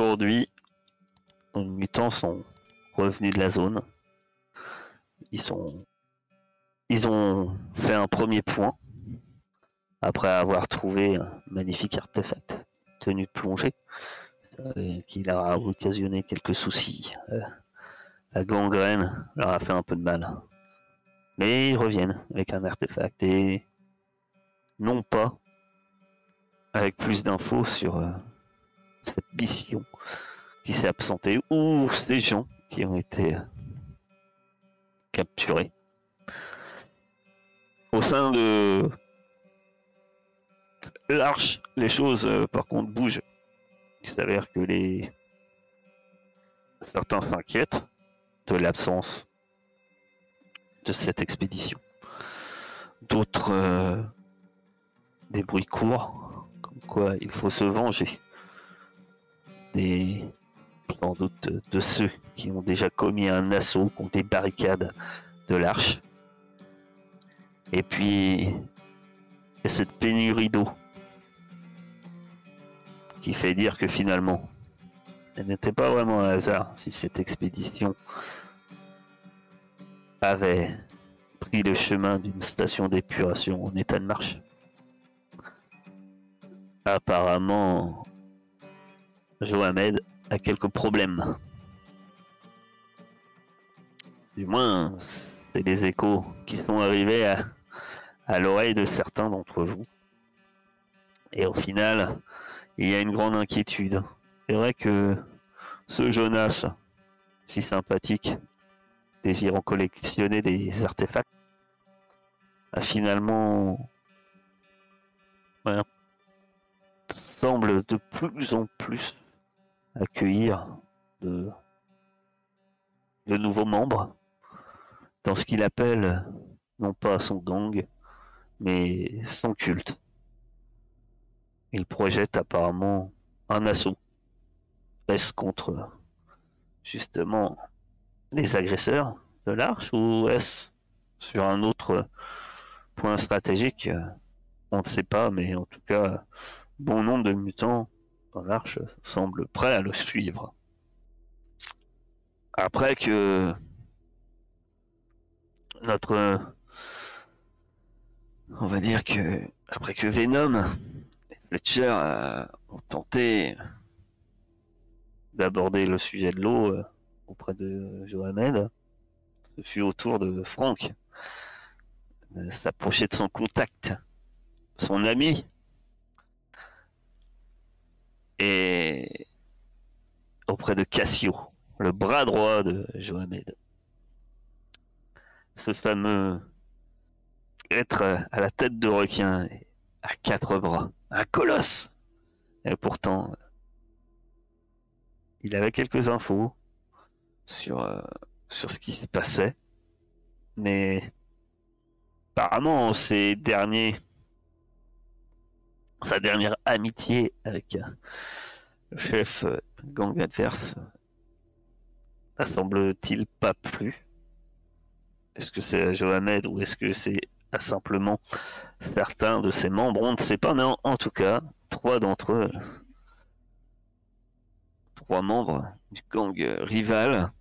Aujourd'hui, les mutants sont revenus de la zone. Ils ont fait un premier point après avoir trouvé un magnifique artefact tenu de plongée euh, qui leur a occasionné quelques soucis. Euh, la gangrène leur a fait un peu de mal. Mais ils reviennent avec un artefact et non pas avec plus d'infos sur euh, cette mission s'est absentée ou ces gens qui ont été capturés. Au sein de l'arche, les choses par contre bougent il s'avère que les certains s'inquiètent de l'absence de cette expédition. D'autres euh, des bruits courts, comme quoi il faut se venger des sans doute de, ceux qui ont déjà commis un assaut contre les barricades de l'arche. Et puis il y a cette pénurie d'eau qui fait dire que finalement, elle n'était pas vraiment un hasard si cette expédition avait pris le chemin d'une station d'épuration en état de marche. Apparemment, Johamed a quelques problèmes. Du moins, c'est les échos qui sont arrivés à, à l'oreille de certains d'entre vous. Et au final, il y a une grande inquiétude. C'est vrai que ce Jonas, si sympathique, désirant collectionner des artefacts, a finalement semble de plus en plus accueillir de, nouveaux membres dans ce qu'il appelle non pas son gang, mais son culte. Il projette apparemment un assaut. Est-ce contre justement les agresseurs de l'arche ou est-ce sur un autre point stratégique? On ne sait pas, mais en tout cas, bon nombre de mutants dans l'arche semblent prêts à le suivre. Après que notre on va dire que après que Venom Fletcher a tenté d'aborder le sujet de l'eau euh, auprès de Johamed. Ce fut au tour de Franck de s'approcher de son contact, son ami, et auprès de Cassio, le bras droit de Johamed. Ce fameux être à la tête de requin à quatre bras un colosse. Et pourtant, il avait quelques infos sur, euh, sur ce qui se passait. Mais apparemment, ces derniers, sa dernière amitié avec euh, le chef euh, gang adverse n'a semble-t-il pas plu Est-ce que c'est Johamed ou est-ce que c'est simplement certains de ses membres, on ne sait pas, mais en, tout cas, trois d'entre eux, trois membres du gang rival,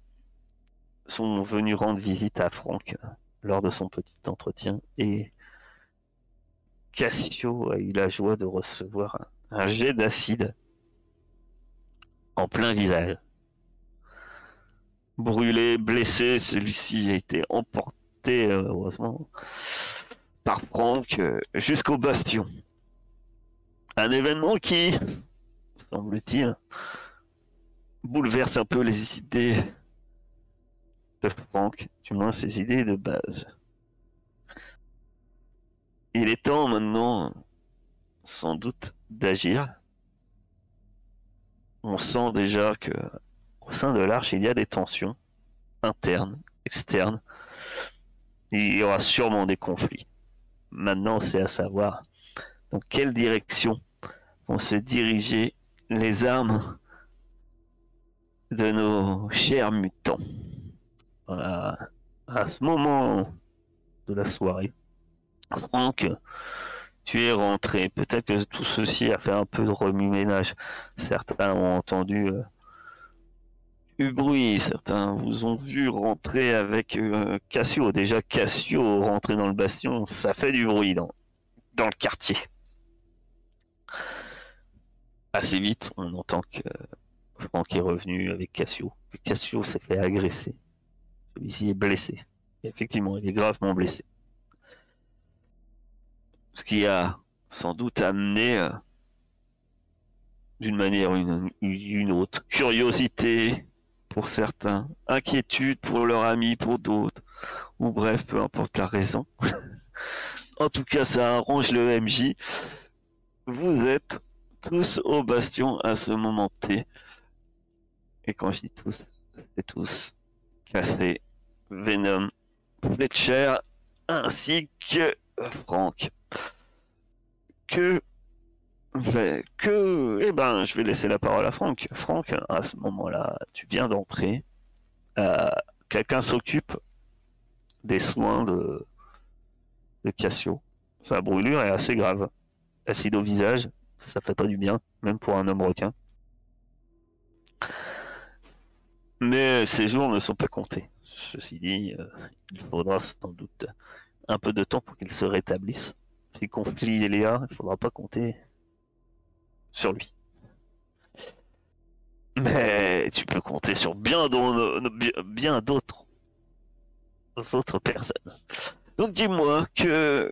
sont venus rendre visite à Franck lors de son petit entretien et Cassio a eu la joie de recevoir un, jet d'acide en plein visage. Brûlé, blessé, celui-ci a été emporté, heureusement, par Franck euh, jusqu'au bastion. Un événement qui, semble-t-il, bouleverse un peu les idées de Franck, du moins ses idées de base. Il est temps maintenant, sans doute, d'agir. On sent déjà que au sein de l'arche, il y a des tensions internes, externes. Il y aura sûrement des conflits. Maintenant, c'est à savoir dans quelle direction vont se diriger les armes de nos chers mutants. À ce moment de la soirée, Franck, tu es rentré. Peut-être que tout ceci a fait un peu de remue-ménage. Certains ont entendu euh, du bruit, certains vous ont vu rentrer avec euh, Cassio. Déjà, Cassio rentrer dans le bastion, ça fait du bruit dans, dans le quartier. Assez vite, on entend que Franck est revenu avec Cassio. Cassio s'est fait agresser. Celui-ci est blessé. effectivement, il est gravement blessé. Ce qui a sans doute amené, euh, d'une manière ou une, autre, curiosité pour certains, inquiétude pour leurs amis, pour d'autres, ou bref, peu importe la raison. en tout cas, ça arrange le MJ. Vous êtes tous au bastion à ce moment T. Et quand je dis tous, c'est tous. Cassé, Venom, Fletcher, ainsi que Frank. Que. Que. Eh ben, je vais laisser la parole à Frank. Frank, à ce moment-là, tu viens d'entrer. Euh, quelqu'un s'occupe des soins de, Cassio. Sa brûlure est assez grave. Acide au visage, ça fait pas du bien, même pour un homme requin. Mais ces jours ne sont pas comptés. Ceci dit, euh, il faudra sans doute un peu de temps pour qu'il se rétablisse. Si conflit est là, il faudra pas compter sur lui. Mais tu peux compter sur bien, bien d'autres autres personnes. Donc dis-moi que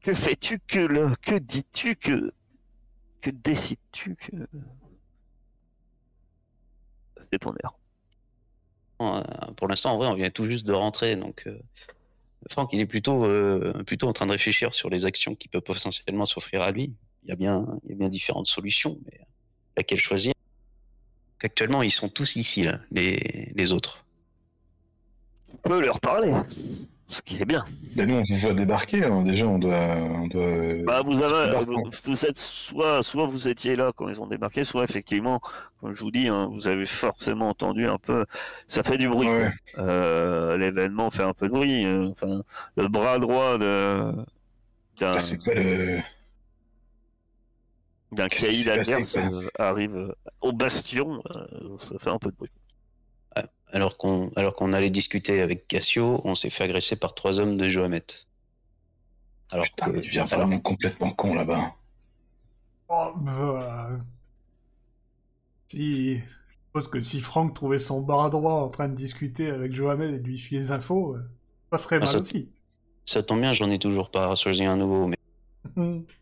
que fais-tu que le que dis-tu que que décides-tu que c'est ton air. Euh, pour l'instant, en vrai, on vient tout juste de rentrer, donc euh, Franck, il est plutôt, euh, plutôt en train de réfléchir sur les actions qui peuvent potentiellement s'offrir à lui. Il y a bien, il y a bien différentes solutions, mais laquelle choisir? Actuellement, ils sont tous ici, là, les, les autres. On peut leur parler. Ce qui est bien. Mais nous, on vous voit débarquer, hein. déjà, on doit. Bah, vous, avez, vous, êtes soit, soit vous étiez là quand ils ont débarqué, soit effectivement, comme je vous dis, hein, vous avez forcément entendu un peu. Ça fait du bruit. Euh, l'événement fait un peu de bruit. Hein. Enfin, le bras droit de. D'un, c'est quoi le. D'un caïd adverse arrive au bastion, euh, ça fait un peu de bruit alors qu'on alors qu'on allait discuter avec Cassio, on s'est fait agresser par trois hommes de Johamet. Alors Putain, que, tu viens vraiment complètement con là-bas. Oh, bah... Si... Je suppose que si Franck trouvait son bras droit en train de discuter avec Johamed et lui filer les infos, euh, ça serait ah, mal aussi. Ça tombe bien, j'en ai toujours pas choisi un nouveau, mais... Mhm.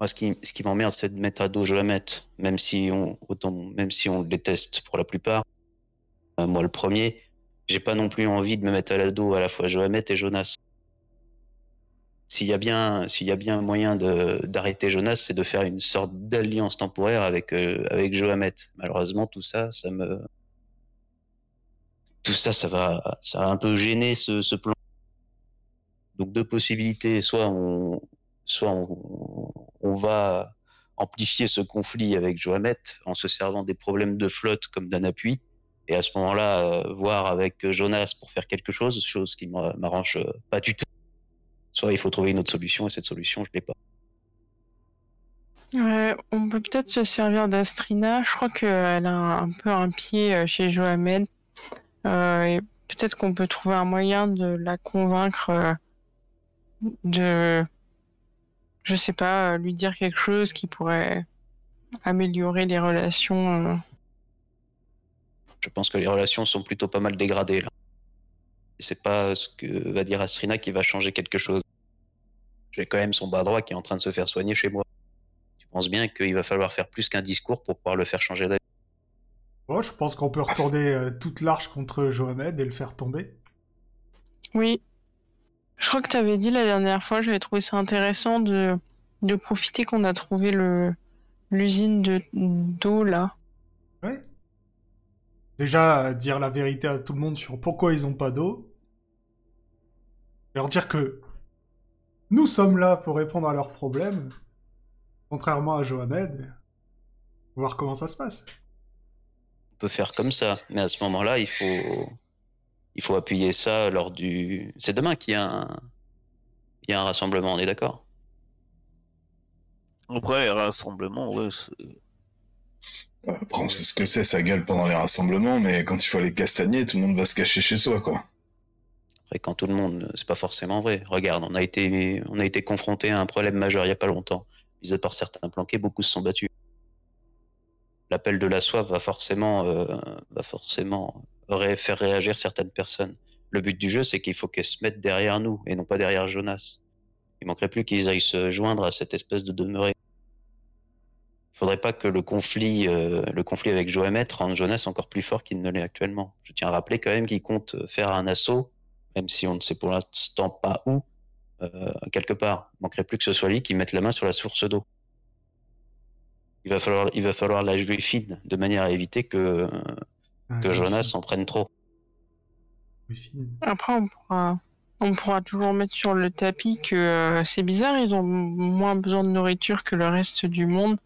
Moi, ce qui, ce qui m'emmerde, c'est de mettre à dos Johamet, même si on, autant, même si on le déteste pour la plupart. Euh, moi, le premier, j'ai pas non plus envie de me mettre à l'ado à la fois Johamet et Jonas. S'il y a bien, s'il y a bien moyen d'arrêter Jonas, c'est de faire une sorte d'alliance temporaire avec euh, Johamet. Malheureusement, tout ça, ça va, un peu gêner ce, plan. Donc deux possibilités, soit on, soit va amplifier ce conflit avec Johamet en se servant des problèmes de flotte comme d'un appui, et à ce moment-là, euh, voir avec Jonas pour faire quelque chose, chose qui m'arrange euh, pas du tout. Soit il faut trouver une autre solution, et cette solution, je l'ai pas. On peut peut-être se servir d'Astrina. Je crois qu'elle a un, peu un pied euh, chez Johamed. peut-être qu'on peut trouver un moyen de la convaincre de, je sais pas, lui dire quelque chose qui pourrait améliorer les relations je pense que les relations sont plutôt pas mal dégradées là. C'est pas ce que va dire Astrina qui va changer quelque chose. J'ai quand même son bras droit qui est en train de se faire soigner chez moi. Tu penses bien qu'il va falloir faire plus qu'un discours pour pouvoir le faire changer d'avis? Oh, je pense qu'on peut retourner euh, toute l'arche contre Johamed et le faire tomber. Oui. Je crois que tu avais dit la dernière fois, j'avais trouvé ça intéressant de, de profiter qu'on a trouvé le l'usine de d'eau là. Déjà, dire la vérité à tout le monde sur pourquoi ils n'ont pas d'eau. Leur dire que nous sommes là pour répondre à leurs problèmes, contrairement à Johamed. Voir comment ça se passe. On peut faire comme ça, mais à ce moment-là, il faut, il faut appuyer ça lors du. C'est demain qu'il y a un, il y a un rassemblement, on est d'accord? Après, les rassemblements, ouais, Après, on sait ce que c'est, sa gueule pendant les rassemblements, mais quand il faut aller castagner, tout le monde va se cacher chez soi, quoi. Après, quand tout le monde, c'est pas forcément vrai. Regarde, on a été, on a été confronté à un problème majeur il y a pas longtemps. Mis à part certains planqués, beaucoup se sont battus. L'appel de la soif va forcément, euh, va forcément faire réagir certaines personnes. Le but du jeu, c'est qu'il faut qu'elles se mettent derrière nous et non pas derrière Jonas. Il manquerait plus qu'ils aillent se joindre à cette espèce de demeuré. Il faudrait pas que le conflit, euh, le conflit avec Johamet rende Jonas encore plus fort qu'il ne l'est actuellement. Je tiens à rappeler quand même qu'il compte faire un assaut, même si on ne sait pour l'instant pas où, euh, quelque part. Il manquerait plus que ce soit lui qui mette la main sur la source d'eau. Il va falloir, il va falloir la jouer fine de manière à éviter que, ah, que Jonas en prenne trop. Après, on pourra, on pourra toujours mettre sur le tapis que euh, c'est bizarre, ils ont moins besoin de nourriture que le reste du monde.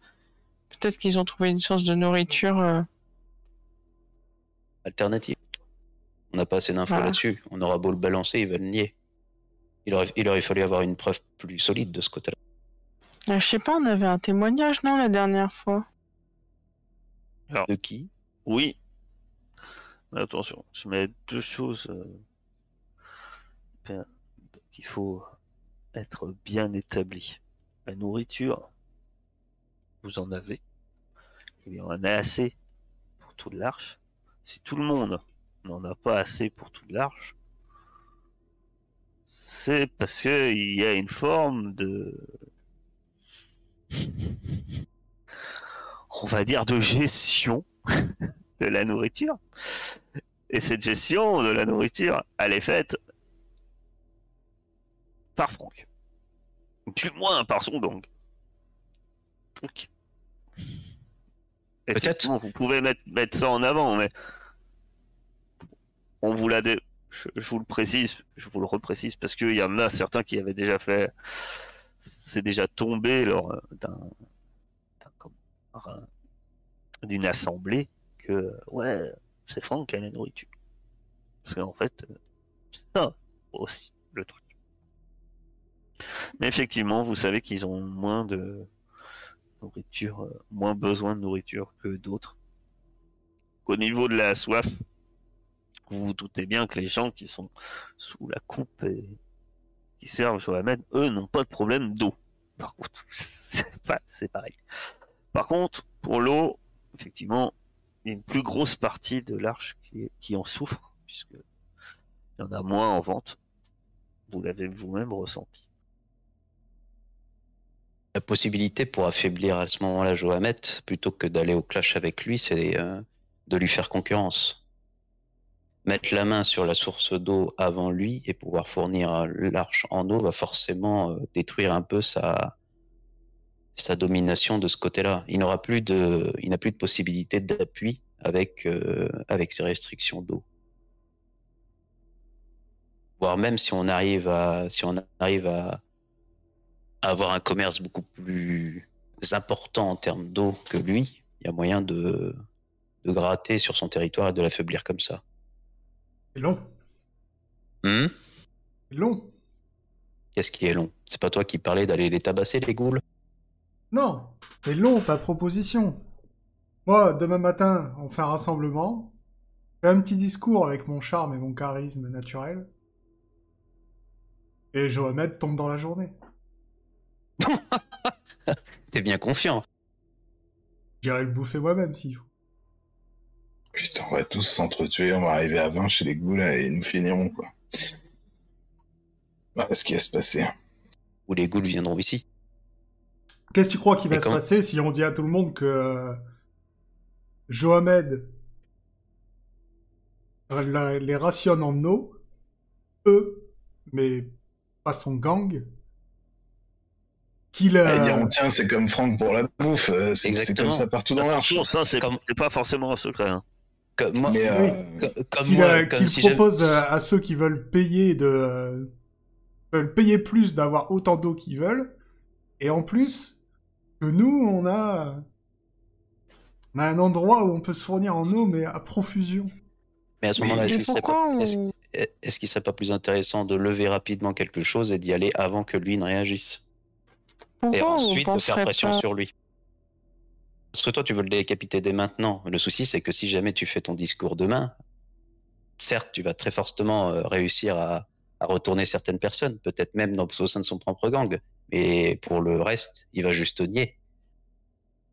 Peut-être qu'ils ont trouvé une source de nourriture euh, alternative. On n'a pas assez d'infos là-dessus. On aura beau le balancer, il va le nier. Il aurait, il aurait fallu avoir une preuve plus solide de ce côté-là. Euh, je sais pas, on avait un témoignage, non, la dernière fois? De qui? Oui, attention, je mets deux choses euh, qu'il faut être bien établi. La nourriture, vous en avez. Il en a assez pour toute l'arche. Si tout le monde n'en a pas assez pour toute l'arche, c'est parce qu'il y a une forme de. On va dire de gestion de la nourriture. Et cette gestion de la nourriture, elle est faite par Franck. Du moins par son gang. Vous pouvez mettre, ça en avant, mais on vous l'a je, je, vous le précise, je vous le reprécise parce qu'il y en a certains qui avaient déjà fait, c'est déjà tombé lors d'un d'une assemblée ouais, c'est Franck qui a la nourriture. Parce qu'en fait, c'est ça aussi le truc. Mais effectivement, vous savez qu'ils ont moins de nourriture, euh, moins besoin de nourriture que d'autres. Au niveau de la soif, vous vous doutez bien que les gens qui sont sous la coupe et qui servent Johamed, eux, n'ont pas de problème d'eau. Par contre, c'est pareil. Par contre, pour l'eau, effectivement, il y a une plus grosse partie de l'arche qui, en souffre, puisque il y en a moins en vente. Vous l'avez vous-même ressenti. La possibilité pour affaiblir à ce moment-là Johamet, plutôt que d'aller au clash avec lui, c'est euh, de lui faire concurrence. Mettre la main sur la source d'eau avant lui et pouvoir fournir l'arche en eau va forcément euh, détruire un peu sa, domination de ce côté-là. Il n'aura plus de, il n'a plus de possibilité d'appui avec euh, avec ses restrictions d'eau. Voire même si on arrive à, si on arrive à, avoir un commerce beaucoup plus important en termes d'eau que lui, il y a moyen de, de gratter sur son territoire et de l'affaiblir comme ça. C'est long. Hmm? C'est long. Qu'est-ce qui est long? C'est pas toi qui parlais d'aller les tabasser, les goules? Non, c'est long ta proposition. Moi, demain matin, on fait un rassemblement. Fais un petit discours avec mon charme et mon charisme naturel. Et Johamed tombe dans la journée. T'es bien confiant. J'irai le bouffer moi-même s'il faut. Putain, on va tous s'entretuer, on va arriver à 20 chez les ghouls et nous finirons quoi. Voilà ce qui va se passer. Ou les ghouls viendront ici. Qu'est-ce que tu crois qui va se passer si on dit à tout le monde que Johamed les rationne en eau, eux, mais pas son gang, qu'il a... dire, tiens, c'est comme Franck pour la bouffe, euh, c'est comme ça partout dans l'arche. Ça, c'est pas forcément un secret. Hein. Comme, moi, qu'il propose à, ceux qui veulent payer de veulent payer plus d'avoir autant d'eau qu'ils veulent, et en plus que nous, on a... on a un endroit où on peut se fournir en eau, mais à profusion. Mais à ce moment-là, est-ce qu'il serait, serait pas plus intéressant de lever rapidement quelque chose et d'y aller avant que lui ne réagisse? Pourquoi on ensuite de faire pression pas sur lui. Parce que toi, tu veux le décapiter dès maintenant. Le souci, c'est que si jamais tu fais ton discours demain, certes, tu vas très fortement euh, réussir à, à retourner certaines personnes, peut-être même dans, au sein de son propre gang. Mais pour le reste, il va juste nier.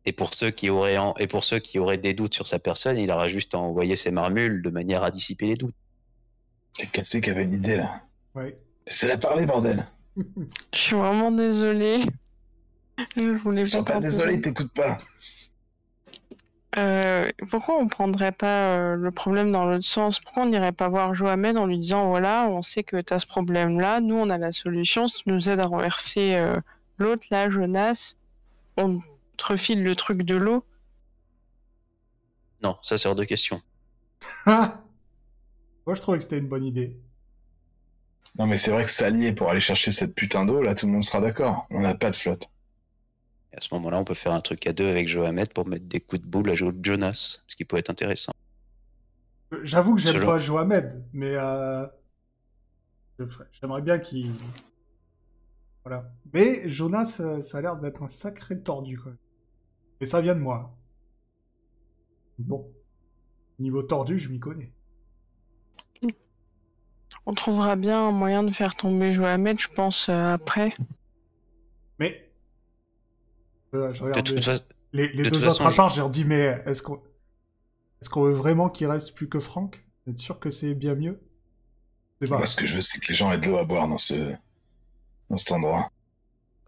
Et pour ceux qui auraient en- et pour ceux qui auraient des doutes sur sa personne, il aura juste à envoyer ses marmules de manière à dissiper les doutes. C'est Cassé qui avait une idée là. Ouais. Laissez-la parler, bordel. Je suis vraiment désolée. Je voulais Ils sont pas pas ils t'écoutent pas. Euh, pourquoi on prendrait pas euh, le problème dans l'autre sens? Pourquoi on n'irait pas voir Johamed en lui disant voilà, on sait que tu as ce problème-là, nous on a la solution, si tu nous aides à renverser euh, l'autre, là, Jonas, on te refile le truc de l'eau? Non, ça c'est hors de question. Moi, je trouvais que c'était une bonne idée. Non, mais c'est vrai que s'allier pour aller chercher cette putain d'eau, là, tout le monde sera d'accord. On n'a pas de flotte. Et à ce moment-là, on peut faire un truc à deux avec Johamed pour mettre des coups de boule à Jo- Jonas, ce qui peut être intéressant. J'avoue que j'aime pas. Johamed, mais euh, j'aimerais bien qu'il. Voilà. Mais Jonas, euh, ça a l'air d'être un sacré tordu, quoi. Et ça vient de moi. Bon. Niveau tordu, je m'y connais. On trouvera bien un moyen de faire tomber Johamed, je pense, euh, après. Euh, je De regarde toute les, façon, les- les de deux toute autres je leur dis, mais est-ce qu'on. Est-ce qu'on veut vraiment qu'il reste plus que Franck? Vous êtes sûr que c'est bien mieux? C'est pas. Moi, ce que je veux, c'est que les gens aient de l'eau à boire dans ce... dans cet endroit.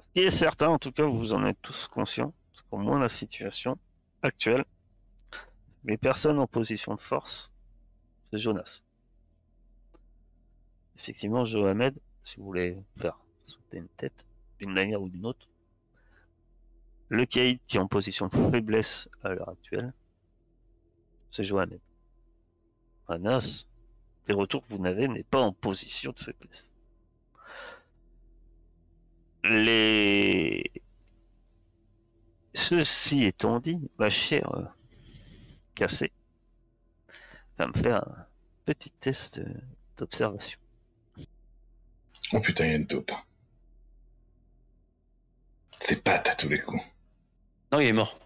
Ce qui est certain, en tout cas, vous en êtes tous conscients, parce qu'au moins la situation actuelle, les personnes en position de force, c'est Jonas. Effectivement, Johamed, si vous voulez faire sauter une tête d'une manière ou d'une autre, le caïd qui est en position de faiblesse à l'heure actuelle, c'est Johamed. Anas, les retours que vous n'avez n'est pas en position de faiblesse. Les... Ceci étant dit, ma chère euh, Cassé va me faire un petit test d'observation. Oh putain, il y a une taupe. C'est patte à tous les coups. Non, il est mort.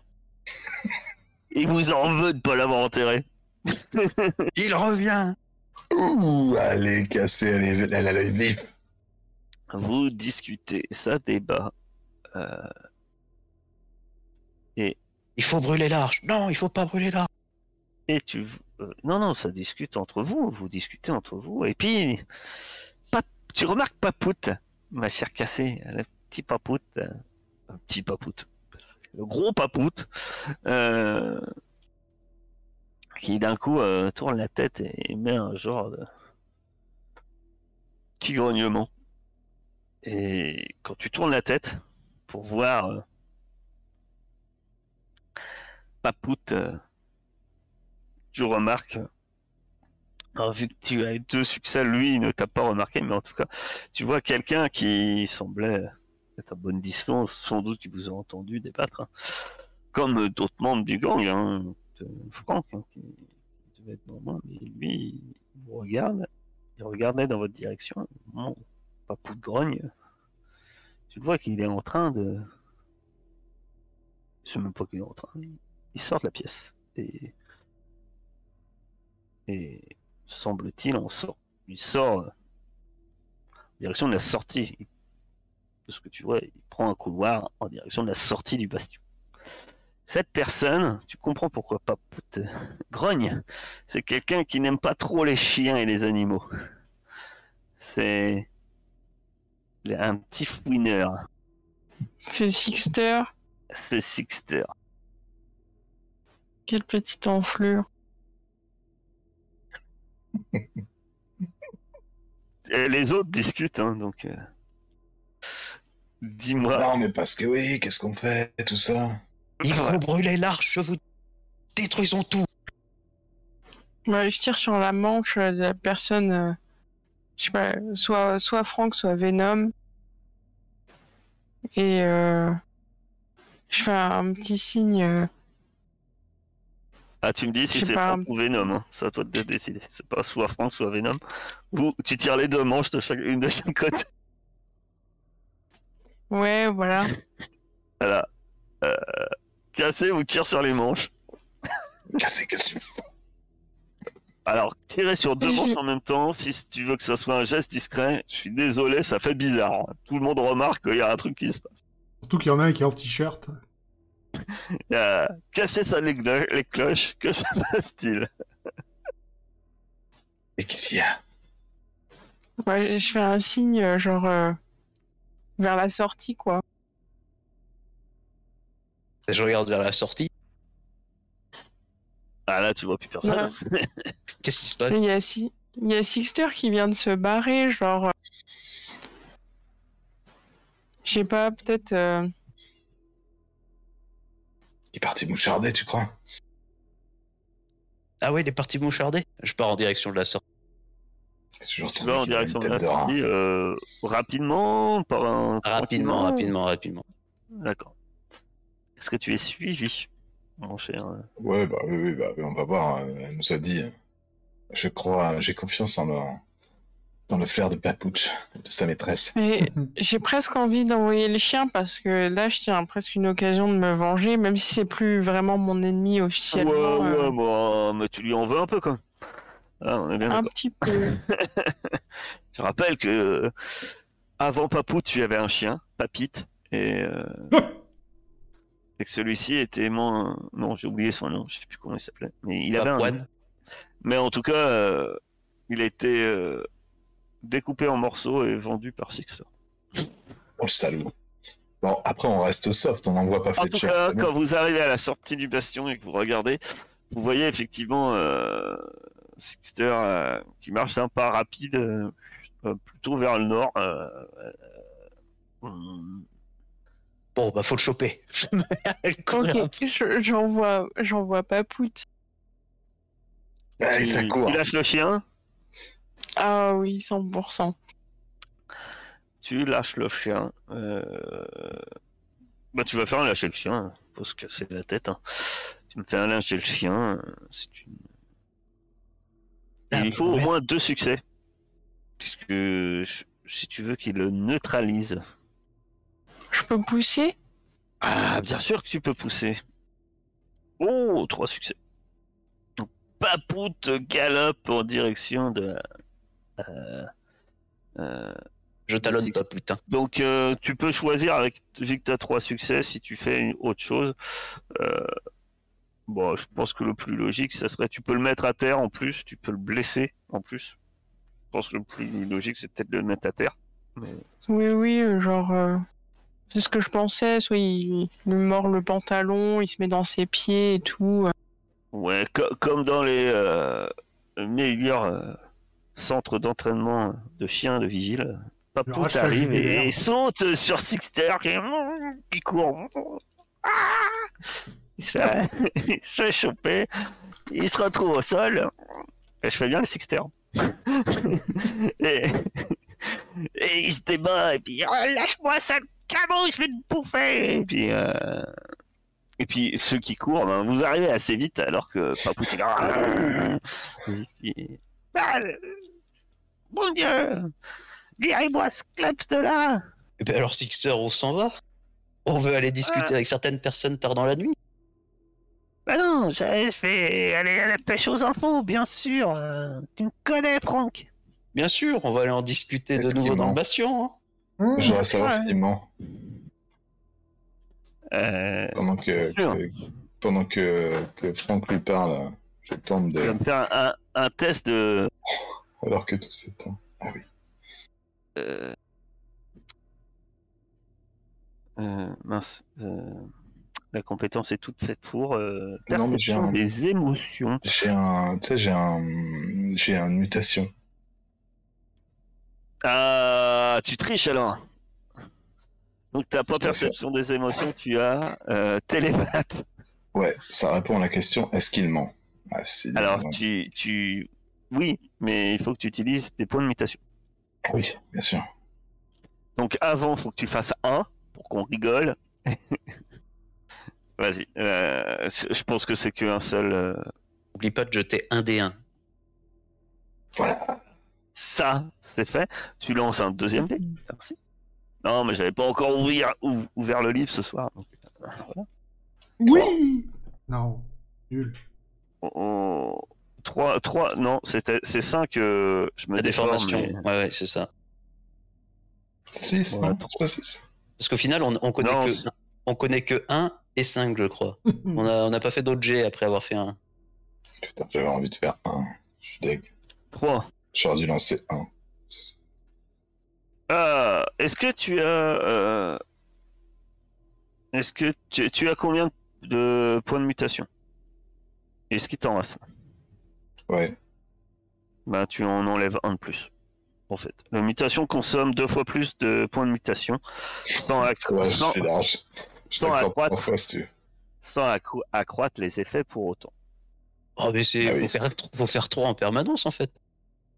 Il vous en veut de pas l'avoir enterré. Il revient Ouh, allez, Cassé, elle, est... elle a l'œil vif. Vous discutez, ça débat. Euh, Il faut brûler l'arche Non, il faut pas brûler l'arche et tu... euh, non, non, ça discute entre vous, vous discutez entre vous. Et puis, Pap- tu remarques Papout, ma chère Cassé, le petit Papout, euh, un petit Papout, le gros Papout, euh, qui d'un coup euh, tourne la tête et met un genre de petit grognement. Et quand tu tournes la tête pour voir euh, Papout, euh, tu remarques, alors, vu que tu as eu deux succès, lui ne t'a pas remarqué, mais en tout cas, tu vois quelqu'un qui semblait à bonne distance, sans doute qui vous a entendu débattre, hein, comme d'autres membres du gang, hein, de Franck, hein, qui devait être normal, mais lui, il vous regarde, il regardait dans votre direction, bon, Papout grogne, tu vois qu'il est en train de... Je sais même pas qu'il est en train, il sort de la pièce, et... Et semble-t-il, on sort. Il sort euh, direction de la sortie. De ce que tu vois, il prend un couloir en direction de la sortie du bastion. Cette personne, tu comprends pourquoi Papout grogne, c'est quelqu'un qui n'aime pas trop les chiens et les animaux. C'est un petit fouineur. C'est Sixter. C'est Sixter. Quelle petite enflure. Et les autres discutent, hein, donc. euh, Dis-moi. Non, mais parce que oui, qu'est-ce qu'on fait, tout ça? Il faut brûler l'arche, je vous détruisons tout Ouais, je tire sur la manche de la personne, euh, je sais pas, soit, soit Franck, soit Venom. Et euh, je fais un petit signe. euh, Ah, tu me dis si Je sais c'est pas. Franck ou Venom, hein. c'est à toi de décider. C'est pas soit Franck, soit Venom. Ou tu tires les deux manches de chaque, une de chaque côté. Ouais, voilà. Voilà. Euh, casser ou tire sur les manches. Casser, qu'est-ce que tu fais Alors, tirer sur deux Et manches en même temps, si tu veux que ça soit un geste discret, je suis désolé, ça fait bizarre. Tout le monde remarque qu'il y a un truc qui se passe. Surtout qu'il y en a un qui est en t-shirt. Il y a casser ça les, les cloches, que se passe-t-il? Mais qu'est-ce qu'il y a? Ouais, je fais un signe, euh, genre, euh, vers la sortie, quoi. Je regarde vers la sortie. Ah là, tu vois plus personne. Qu'est-ce qui se passe? Et Il y a, Si- il y a Sixter qui vient de se barrer, genre. euh, Je sais pas, peut-être. euh, Il est parti moucharder, tu crois? Ah ouais, il est parti moucharder? Je pars en direction de la sortie. Tu vas en direction de la sortie euh, rapidement, par un... Rapidement, rapidement, rapidement. D'accord. Est-ce que tu es suivi, mon cher euh, Ouais, bah oui, oui, bah oui, on va voir. euh, Elle nous a dit. euh, Je crois, j'ai confiance en le, dans le flair de Papouche, de sa maîtresse. Mais j'ai presque envie d'envoyer le chien parce que là, je tiens presque une occasion de me venger, même si c'est plus vraiment mon ennemi officiellement. Ouais, euh, ouais, bon, mais tu lui en veux un peu, quoi. Ah, on est bien un petit peu. Je rappelle que avant Papou, tu avais un chien, Papite, et, euh, et que celui-ci était moins. Non, j'ai oublié son nom, je sais plus comment il s'appelait. Mais il avait un. Mais en tout cas, euh, il a été euh, découpé en morceaux et vendu par Sixer. Oh le salaud. Bon, après, on reste soft, on n'envoie pas En tout cas, quand vous arrivez à la sortie du bastion et que vous regardez, vous voyez effectivement euh, Sixter euh, qui marche d'un pas rapide, euh, euh, plutôt vers le nord. euh, euh, Bon, bah faut le choper. Je Ok, je- j'envoie j'envoie Papout. Allez, ça il- court. il lâche le chien, Ah oui, 100%. tu lâches le chien. euh, Bah, tu vas faire un lâcher le chien, faut se casser la tête. hein. Tu me fais un lâcher le chien, c'est une... Et Ah, il faut au moins deux succès. Puisque si tu veux qu'il le neutralise. Je peux pousser? Ah, bien sûr que tu peux pousser. Oh, trois succès. Donc, Papout galope en direction de. euh, euh, Je talonne pas, putain. donc, euh, tu peux choisir avec vu que tu as trois succès si tu fais une autre chose. Bon, je pense que le plus logique, ça serait tu peux le mettre à terre en plus, tu peux le blesser en plus. Je pense que le plus logique, c'est peut-être de le mettre à terre. Mais... Oui, oui, euh, genre. euh, C'est ce que je pensais. Soit il, il lui mord le pantalon, il se met dans ses pieds et tout. euh. Ouais, co- comme dans les euh, meilleurs euh, centres d'entraînement de chiens de vigile, Papou arrive et, et saute sur Sixter qui, qui court. Ah il, se fait, il se fait choper, il se retrouve au sol. Et je fais bien le Sixter. et, et il se débat et puis Oh, lâche-moi sale cabot, je vais te bouffer. Et puis euh, et puis ceux qui courent, ben, vous arrivez assez vite alors que Papou est là. Et puis, Ah, Mon Dieu Virez-moi ce kleps de là Eh ben alors, Sixter, on s'en va On veut aller discuter Ah. avec certaines personnes tard dans la nuit Bah non, je je vais aller à la pêche aux infos, bien sûr. euh, tu me connais, Franck Bien sûr, on va aller en discuter de nouveau dans le bastion. hein. Mmh, Je voudrais savoir s'il ment. euh, Pendant que, pendant que, que Franck lui parle, je tente Tu vas de. me faire un, un test de... Alors que tout s'éteint. Ah oui. euh, euh, mince. euh, la compétence est toute faite pour euh, Non, mais un- des émotions. J'ai un. Tu sais, j'ai un. J'ai une mutation. Ah, tu triches alors. Donc t'as pas fait. perception des émotions, tu as euh, télépathe. Ouais, ça répond à la question est-ce qu'il ment? Ah, Alors tu, tu, oui, mais il faut que tu utilises tes points de mutation. Oui, bien sûr. Donc avant, faut que tu fasses un pour qu'on rigole. Vas-y. euh, je pense que c'est qu'un seul. euh, N'oublie pas de jeter un des 1. Voilà. Ça, c'est fait. Tu lances un deuxième dé. Merci. Non, mais j'avais pas encore ouvert, ou- ouvert le livre ce soir. donc, euh, voilà. Oui Non. Nul. Oh, 3, 3, non, c'était, c'est 5, je me La déforme, déformation. mais- Ouais, ouais, c'est ça. 6, Ouais, non C'est pas 6 Parce qu'au final, on, on connaît Non, que c'est- on connaît que 1 et 5, je crois. On a on n'a pas fait d'autres jets après avoir fait un. Putain, j'avais envie de faire 1. Je suis deg. 3. J'aurais dû lancer 1. Ah, est-ce que tu as. euh, Est-ce que tu, tu as combien de points de mutation? Est-ce qu'il t'en reste? Ouais. Bah, tu en enlèves un de plus. En fait, la mutation consomme deux fois plus de points de mutation sans, Ouais, sans- sans accroître. tu sans les effets pour autant. Oh, mais c'est. Ah oui. faut, faire, faut faire 3 en permanence en fait.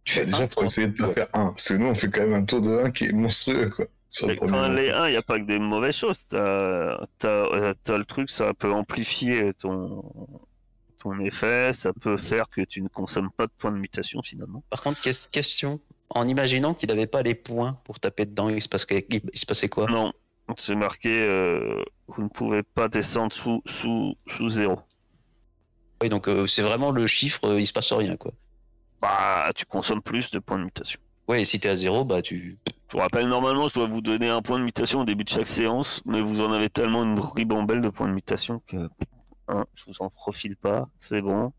Tu fais déjà, faut essayer de pas faire 1. Parce que nous, on fait quand même un tour de 1 qui est monstrueux, quoi. Sur le quand les 1, il n'y a pas que des mauvaises choses. T'as euh, le truc, ça peut amplifier ton, ton effet, ça peut faire que tu ne consommes pas de points de mutation finalement. Par contre, ques- question. En imaginant qu'il n'avait pas les points pour taper dedans, se, il se passait quoi? Non, c'est marqué, euh, vous ne pouvez pas descendre sous, sous, sous zéro. Oui, donc euh, c'est vraiment le chiffre, euh, il se passe rien quoi. Bah, tu consommes plus de points de mutation. Ouais, et si t'es à 0, bah tu. Je vous rappelle, normalement, je dois vous donner un point de mutation au début de chaque séance, mais vous en avez tellement une ribambelle de points de mutation que hein, je vous en profile pas, c'est bon.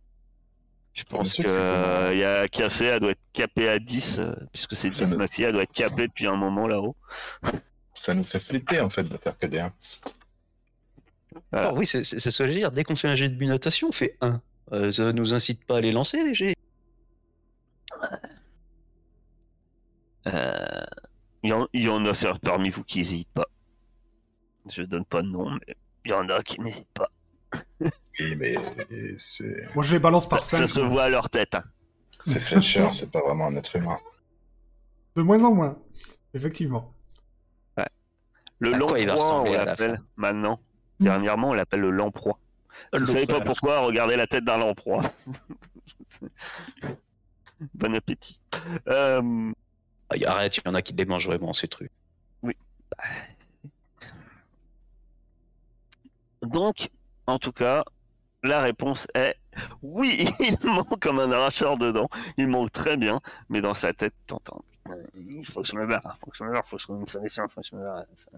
Je pense que que y a cassé, elle doit être capée à 10, euh, puisque c'est Ça 10 me- maxi, elle doit être capée depuis un moment là-haut. Ça nous fait flipper, en fait, de faire que des 1. Voilà. Ah oui, c'est ce que je veux dire. Dès qu'on fait un jet de mutation, on fait 1. Euh, ça nous incite pas à les lancer les jets. Euh, Il y, en- il y en a certains parmi vous qui n'hésitent pas. Je donne pas de nom, mais il y en a qui n'hésitent pas. Oui, mais c'est Moi, je les balance Ça, par ça 5. se voit à leur tête. hein. c'est Fletcher, c'est pas vraiment un être humain. De moins en moins. Effectivement. Le lamproie, on l'appelle maintenant. Hmm. Dernièrement, on l'appelle le lamproie. Vous Le savez pas pourquoi Regardez la tête d'un lamproie. bon appétit. Euh, Ah, arrête, il y en a qui les mangent vraiment ces trucs. donc, en tout cas, la réponse est oui, il manque comme un arracheur dedans. Il manque très bien, mais dans sa tête, t'entends. Il faut que je me barre, il faut que je me barre, il faut que je trouve une solution, faut que je me barre. Ça-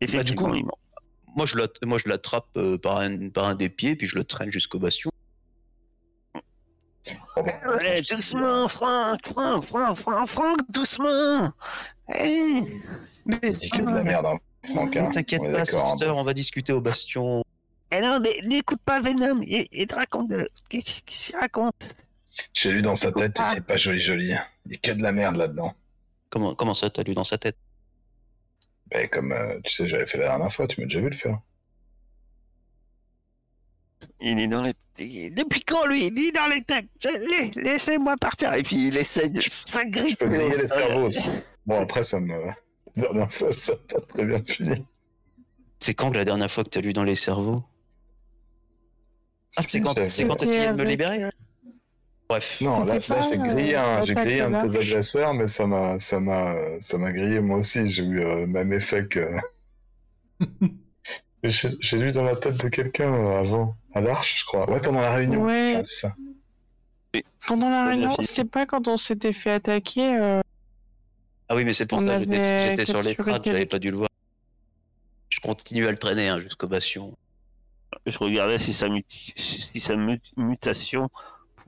Effectivement, coup, il manque. Moi, je l'att- moi, je l'attrape euh, par, un, par un des pieds, puis je le traîne jusqu'au bastion. Ouais, doucement, Franck, Franck, Franck, Franck, Franck, doucement. Hey. C'est que de la merde, hein, Franck. hein. Ne t'inquiète pas, hein. Sister, on va discuter au bastion. Eh non, mais n'écoute pas Venom, il, il te raconte de... Qu'est-ce qu'il raconte? J'ai lu dans sa tête et c'est pas joli joli. Il y a que de la merde là-dedans. Comment, comment ça, t'as lu dans sa tête? Ben, comme euh, tu sais, j'avais fait la dernière fois, tu m'as déjà vu le faire. Il est dans les... Depuis quand, lui? Il est dans les têtes Je- Laissez-moi partir. Et puis, il essaie de Je s'agripper. peux au griller les cerveaux aussi. Bon, après, ça me. La dernière fois, ça n'a pas très bien fini. C'est quand la dernière fois que t'as lu dans les cerveaux? Ah, c'est quand, j'avais c'est fait- quand est-ce qu'il vient de me libérer là Bref. Non, là, j'ai grillé euh, un, j'ai grillé un de tes agresseurs, mais ça m'a, ça m'a, ça m'a grillé moi aussi. J'ai eu euh, le même effet que. J'ai j'ai lu dans la tête de quelqu'un euh, avant, à l'arche, je crois. Ouais, pendant la réunion. Ouais. Ah, c'est ça. Pendant la réunion, c'était pas quand on s'était fait attaquer. euh, Ah oui, mais c'est pour On ça, j'étais sur les frappes, j'avais pas dû le voir. Je continue à le traîner hein, jusqu'au bastion. Je regardais si sa, muti- si sa mu- mutation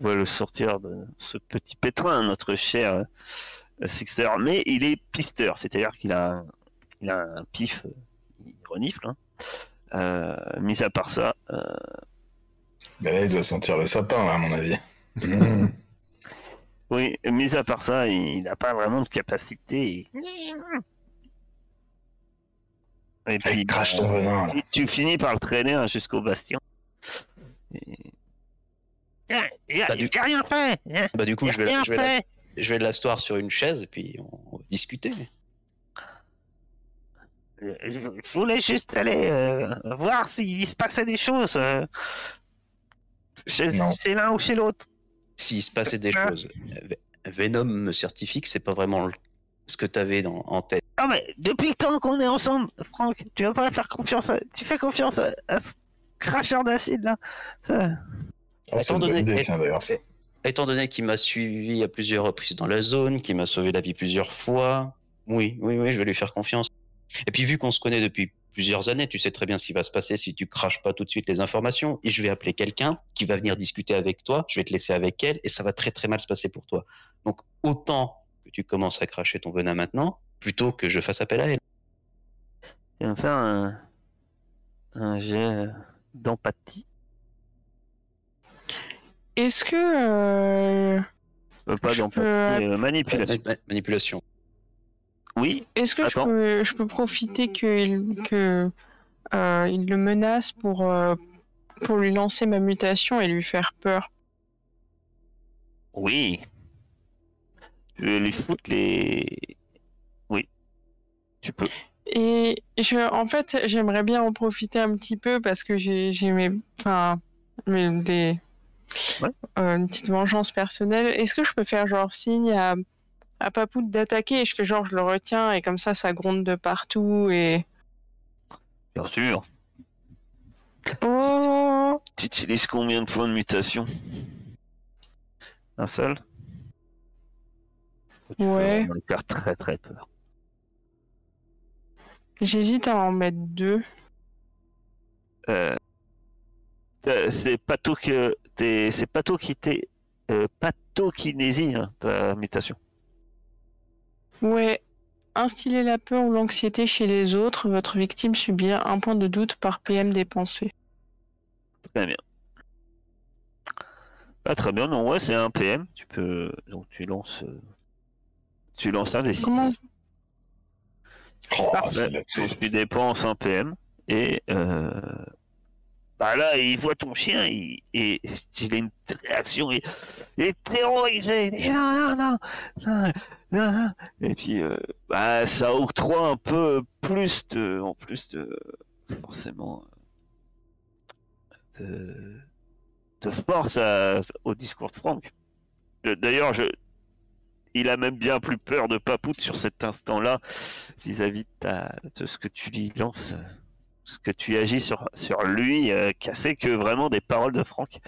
pouvait le sortir de ce petit pétrin, notre cher euh, Sixter. Mais il est pisteur, c'est-à-dire qu'il a, un- il a un pif, euh, il renifle. Hein. Euh, mis à part ça, euh, là, il doit sentir le sapin, à mon avis. Mmh. oui, mis à part ça, il n'a pas vraiment de capacité. Et Allez, crache ton venin. tu- tu finis par le traîner hein, jusqu'au bastion. Et... Ah, il a- Bah, du- J'ai rien fait hein. Bah du coup, je vais, rien je vais, la- fait je vais l'asseoir sur une chaise et puis on, on va discuter. Je je voulais juste aller euh, voir s'il se passait des choses euh, chez, l'un ou chez l'autre. S'il se passait des Ah. choses, Venom me certifie que c'est pas vraiment le- ce que tu avais dans, en tête. Non mais depuis le temps qu'on est ensemble, Franck, tu vas pas faire confiance à... Tu fais confiance à, ce cracheur d'acide là? Ça... Oh, étant donné, étant donné qu'il m'a suivi à plusieurs reprises dans la zone, qu'il m'a sauvé la vie plusieurs fois, oui, oui, oui, je vais lui faire confiance. Et puis vu qu'on se connaît depuis plusieurs années, tu sais très bien ce qui va se passer si tu craches pas tout de suite les informations. Et je vais appeler quelqu'un qui va venir discuter avec toi, je vais te laisser avec elle, et ça va très très mal se passer pour toi. Donc autant que tu commences à cracher ton venin maintenant, plutôt que je fasse appel à elle. Tu vas faire un, un jet d'empathie. Est-ce que... Euh... pas d'empathie, euh, manipulation. manipulation. Oui. Est-ce que je peux, profiter qu'il que, euh, il le menace pour, euh, pour lui lancer ma mutation et lui faire peur? Oui. Je vais lui foutre les. Oui. Tu peux. Et je, en fait, j'aimerais bien en profiter un petit peu parce que j'ai mes. Enfin. Mes, des. Euh, une petite vengeance personnelle. Est-ce que je peux faire genre signe à à Papout d'attaquer et je fais genre je le retiens et comme ça ça gronde de partout et. Bien sûr. Oh Tu utilises combien de points de mutation? Un seul? Ouais. On faire très très peur. J'hésite à en mettre deux. Euh... C'est Pato que c'est Pato qui t'est euh, pathokinésie hein, ta mutation. Ouais. Instiller la peur ou l'anxiété chez les autres, votre victime subit un point de doute par PM dépensé. Très bien. Ah, très bien, non, ouais, c'est un PM. Tu peux. Donc tu lances. Euh, tu lances un des Comment oh, tu dépenses un PM et euh, bah là, il voit ton chien et, et il a une réaction, il, est terrorisé. Il non, non, non. Et puis, euh, bah, ça octroie un peu plus de, en plus de, forcément, de, force au discours de Franck. D'ailleurs, je, il a même bien plus peur de Papout sur cet instant-là vis-à-vis de, de ce que tu lui lances ce que tu agis sur, sur lui, euh, cassé que vraiment des paroles de Franck.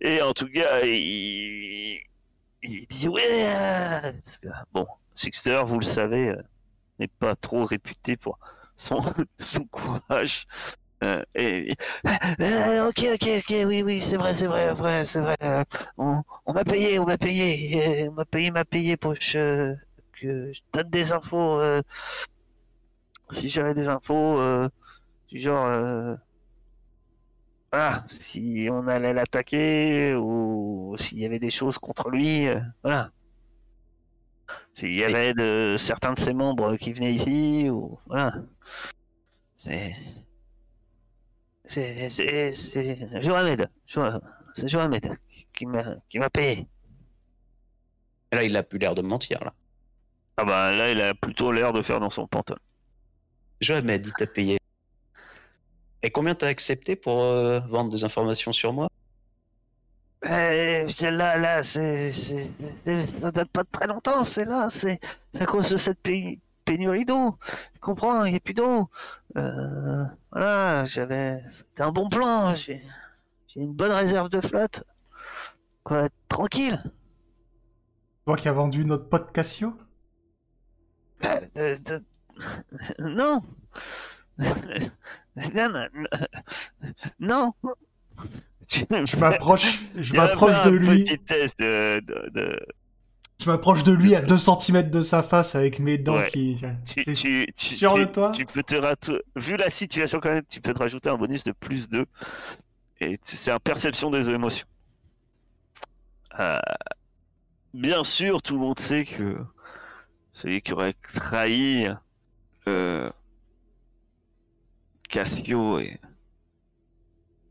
Et en tout cas, il, il dit ouais, euh, bon, Sixter, vous le savez, euh, n'est pas trop réputé pour son, son courage. et, ok, ok, ok, oui, oui, c'est vrai, c'est vrai, c'est vrai. on, m'a payé, on m'a payé, on m'a payé, m'a payé pour que que je donne des infos. si j'avais des infos, du genre, euh, voilà, si on allait l'attaquer ou s'il y avait des choses contre lui, euh, voilà. S'il y avait de certains de ses membres qui venaient ici, ou voilà. C'est. C'est. C'est. C'est Johamed. C'est Johamed qui m'a qui m'a payé. Là, il a plus l'air de mentir, là. Ah bah là, il a plutôt l'air de faire dans son pantalon. Johamed, il t'a payé. Et combien t'as accepté pour euh, vendre des informations sur moi? Euh, Là, là, c'est, ça date pas de très longtemps, c'est là, c'est, à cause de cette pénurie d'eau. Tu comprends, il n'y a plus d'eau. Euh, voilà, j'avais, c'était un bon plan, j'ai, une bonne réserve de flotte. Quoi, tranquille. Toi qui as vendu notre pote Cassio? Bah, Non non. Je m'approche, je m'approche de lui. Petit test de, Je m'approche de lui à 2 cm de sa face avec mes dents qui. Tu, tu, sûr de toi Tu peux te vu la situation quand même, tu peux te rajouter un bonus de plus 2 et c'est un perception des émotions. Euh, bien sûr, tout le monde sait que celui qui aurait trahi euh, Cassio et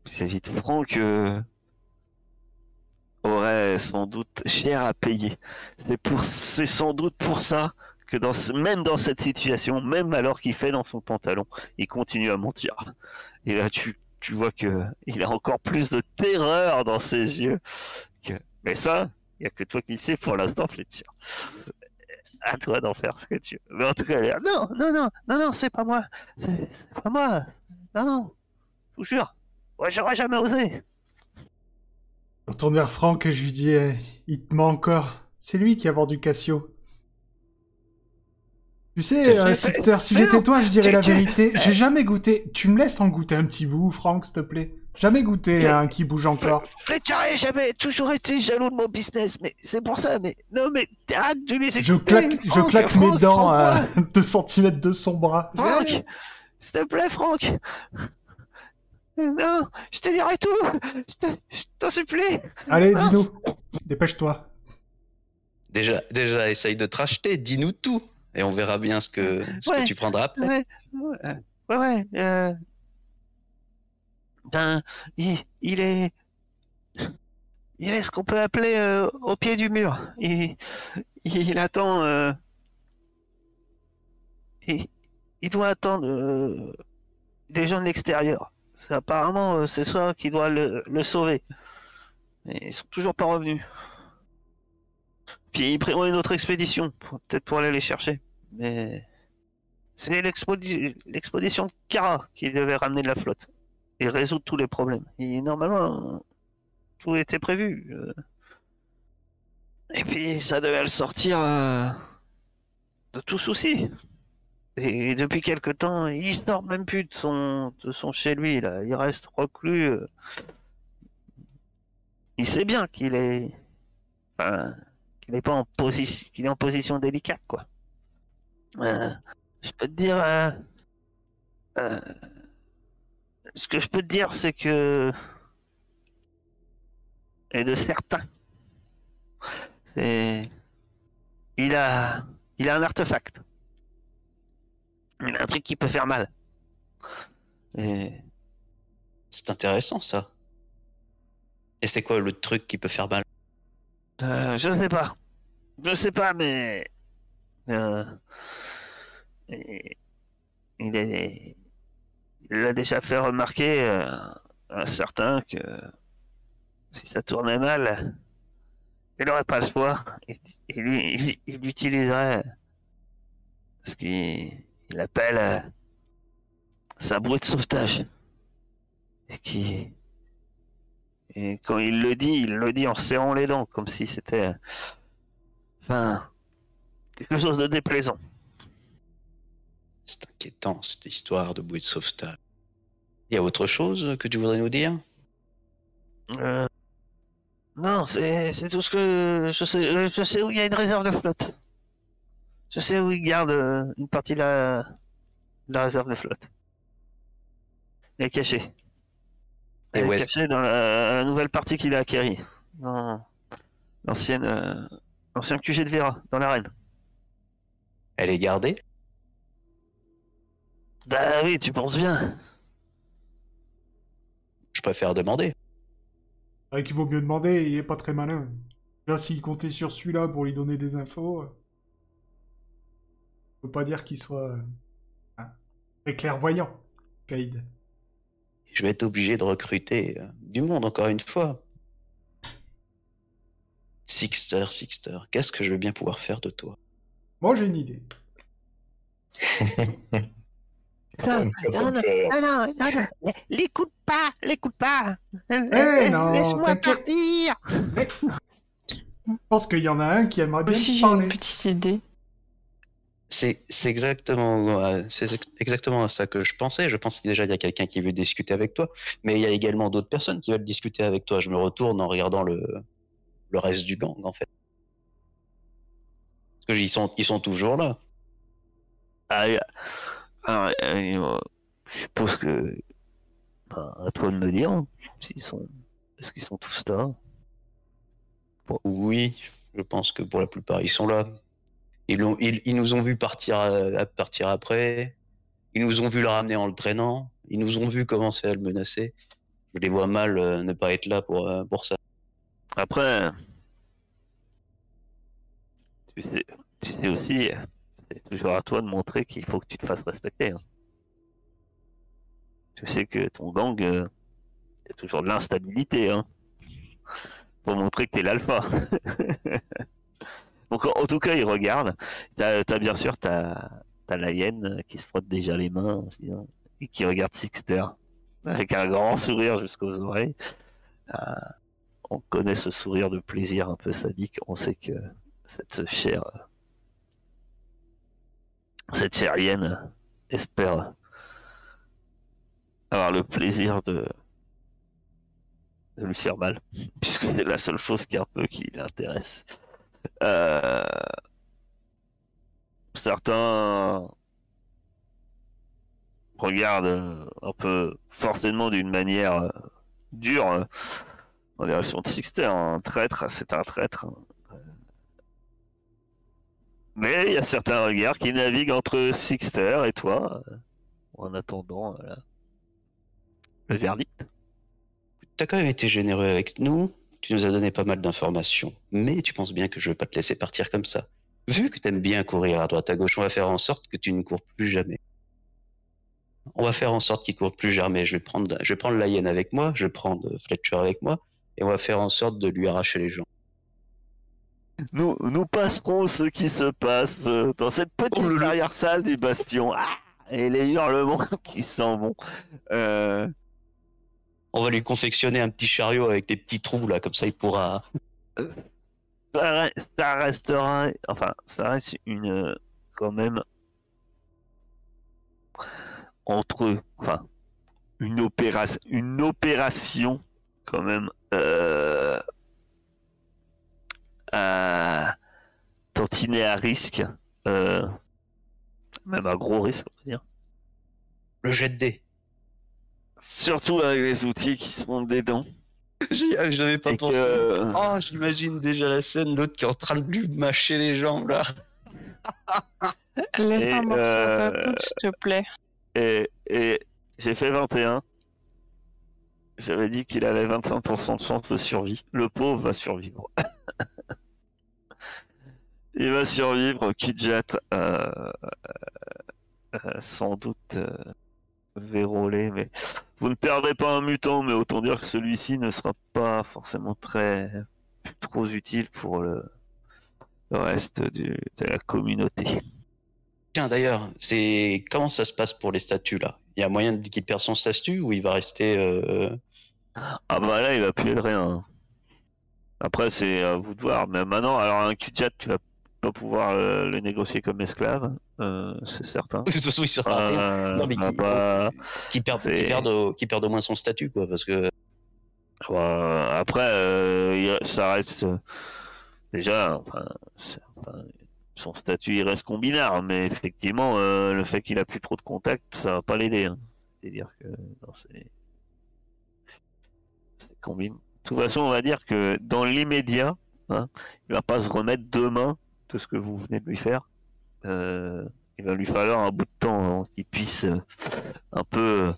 vis-à-vis de Franck euh, aurait sans doute cher à payer. C'est pour, c'est sans doute pour ça que même dans cette situation, même alors qu'il fait dans son pantalon, il continue à mentir. Et là, tu, vois que il a encore plus de terreur dans ses yeux. Que... Mais ça, il y a que toi qui le sais pour l'instant, Fletcher. À toi d'en faire ce que tu veux. Mais en tout cas, elle est là, non, non, non, non, non, c'est pas moi. C'est pas moi. Non, non. Je vous jure. Ouais, j'aurais jamais osé. Je retourne vers Franck et je lui dis eh, Il te ment encore. C'est lui qui a vendu Cassio. Tu sais, euh, Sixter, si j'étais toi, je dirais la vérité. J'ai jamais goûté. Tu me laisses en goûter un petit bout, Franck, s'il te plaît. Jamais goûté Je- un qui bouge encore. Fletcher, j'avais toujours été jaloux de mon business, mais c'est pour ça, mais non, mais arrête de les Je écouter, claque, je Franck, claque mes dents à Franck, 2 cm de son bras. Franck, s'il te plaît, Franck. Non, je te dirai tout. Je te- je t'en supplie. Allez, dis-nous. Dépêche-toi. Déjà, déjà, essaye de te racheter, dis-nous tout. Et on verra bien ce que, ce Ouais. que tu prendras après. Ouais, ouais, ouais, ouais. euh, Ben, il, il est, il est ce qu'on peut appeler euh, au pied du mur. Il, il attend. euh, il, il doit attendre euh, des gens de l'extérieur. Apparemment, euh, c'est ça qui doit le, sauver. Et ils sont toujours pas revenus. Puis ils prévoient une autre expédition, peut-être pour aller les chercher. Mais c'est l'expédition de Kara qui devait ramener de la flotte et résoudre tous les problèmes. Et normalement, tout était prévu. euh. Et puis ça devait le sortir euh, de tout souci. Et depuis quelque temps, il sort même plus de son, de son chez lui. Là. Il reste reclus. euh. Il sait bien qu'il est, qu'il n'est pas en position, qu'il est en position délicate, quoi. Je peux te dire, ce que je peux te dire, c'est que, et de certains, c'est, il a, il a un artefact. Il a un truc qui peut faire mal. Et C'est intéressant ça. Et c'est quoi le truc qui peut faire mal? Euh, je sais pas. Je sais pas, mais. euh, et- il est. Il a déjà fait remarquer euh, à certains que si ça tournait mal, il n'aurait pas le choix. Il, il, il- il utiliserait ce qu'il il appelle euh, sa de sauvetage. Et quand il le dit, il le dit en serrant les dents, comme si c'était. Enfin. quelque chose de déplaisant. C'est inquiétant cette histoire de bouée de sauvetage. Il y a autre chose que tu voudrais nous dire? Euh, Non, c'est tout ce que je sais. euh, Je sais où il y a une réserve de flotte. Je sais où il garde euh, une partie de la, de la réserve de flotte. Elle est cachée. Et Elle où est cachée dans la, la nouvelle partie qu'il a acquérie. Dans l'ancienne, euh, l'ancien QG de Vera, dans l'arène. Elle est gardée? Bah oui, tu penses bien. Je préfère demander. Ah, qu'il vaut mieux demander, il est pas très malin. Là, s'il comptait sur celui-là pour lui donner des infos, euh, on peut pas dire qu'il soit euh, hein, très clairvoyant, Kaïd. Je vais être obligé de recruter euh, du monde encore une fois. Sixter, Sixter, qu'est-ce que je vais bien pouvoir faire de toi? Moi, j'ai une idée. Ça, ça non, non, non, non, non, l'écoute pas, l'écoute pas. Eh non, Laisse-moi t'inquiète. partir. Je pense qu'il y en a un qui aimerait bien Aussi, j'ai une parler. petite idée. C'est c'est exactement, euh, c'est exactement à ça que je pensais. Je pense que déjà il y a quelqu'un qui veut discuter avec toi, mais il y a également d'autres personnes qui veulent discuter avec toi. Je me retourne en regardant le, le reste du gang en fait. Parce qu'ils sont, ils sont toujours là. Ah, euh, alors, euh, je suppose que. bah, à toi de me dire s'ils sont. Est-ce qu'ils sont tous là? Oui, je pense que pour la plupart ils sont là. Ils, l'ont- ils, ils nous ont vu partir, à partir après. Ils nous ont vu le ramener en le traînant. Ils nous ont vu commencer à le menacer. Je les vois mal euh, ne pas être là pour, euh, pour ça. Après. Tu sais, tu sais aussi, c'est toujours à toi de montrer qu'il faut que tu te fasses respecter. hein. Tu sais que ton gang, euh, il y a toujours de l'instabilité. Hein, pour montrer que t'es l'alpha. Donc en, tout cas, il regarde. T'as as bien sûr t'as as la hyène qui se frotte déjà les mains et qui regarde Sixter avec un grand sourire jusqu'aux oreilles. Euh, on connaît ce sourire de plaisir un peu sadique. On sait que cette chère cette chère hyène espère avoir le plaisir de lui faire mal, puisque c'est la seule chose qui un peu qui l'intéresse. Euh, certains regardent un peu forcément d'une manière dure euh, en direction de Sixter. Un traître, c'est un traître. Mais il y a certains regards qui naviguent entre Sixter et toi en attendant le verdict. T'as quand même été généreux avec nous. Tu nous as donné pas mal d'informations. Mais tu penses bien que je vais pas te laisser partir comme ça. Vu que t'aimes bien courir à droite à gauche, on va faire en sorte que tu ne cours plus jamais. On va faire en sorte qu'il court plus jamais. Je vais prendre, je vais prendre la hyène avec moi, je vais prendre Fletcher avec moi, et on va faire en sorte de lui arracher les jambes. Nous, nous passerons ce qui se passe euh, dans cette petite oh, arrière-salle du bastion. Ah, et les hurlements qui s'en vont. Euh, on va lui confectionner un petit chariot avec des petits trous là, comme ça il pourra. Ça, restera, enfin, ça reste une quand même entre, enfin, une opération, une opération quand même euh, à tantiner à risque, euh, même à gros risque, on va dire. Le jet de dés. Surtout avec les outils qui sont des dents. Je n'avais pas pensé. Oh, j'imagine déjà la scène, l'autre qui est en train de lui mâcher les jambes là. Laisse un morceau euh... s'il te plaît. Et, et j'ai fait 21. J'avais dit qu'il avait 25% de chance de survie. Le pauvre va survivre. Il va survivre. Kidjat, euh, euh, sans doute. Euh, vérolé, mais vous ne perdrez pas un mutant, mais autant dire que celui-ci ne sera pas forcément très trop utile pour le, reste de la communauté. Tiens d'ailleurs, c'est comment ça se passe pour les statuts là? Il y a moyen qu'il perde son statut ou il va rester euh, Ah bah là il va plus de rien. Après c'est à vous de voir. Mais maintenant alors un q tu vas pouvoir euh, le négocier comme esclave, euh, c'est certain. De toute façon, il sera euh, non, mais qui, perd, qui, perd, au moins son statut, quoi, parce que. après, ça reste déjà, son statut il reste combinard, mais effectivement, le fait qu'il a plus trop de contacts, ça va pas l'aider. Hein. C'est-à-dire que combine. De toute façon, on va dire que dans l'immédiat, hein, il va pas se remettre demain tout ce que vous venez de lui faire. Euh, il va lui falloir un bout de temps hein, qu'il puisse euh, un peu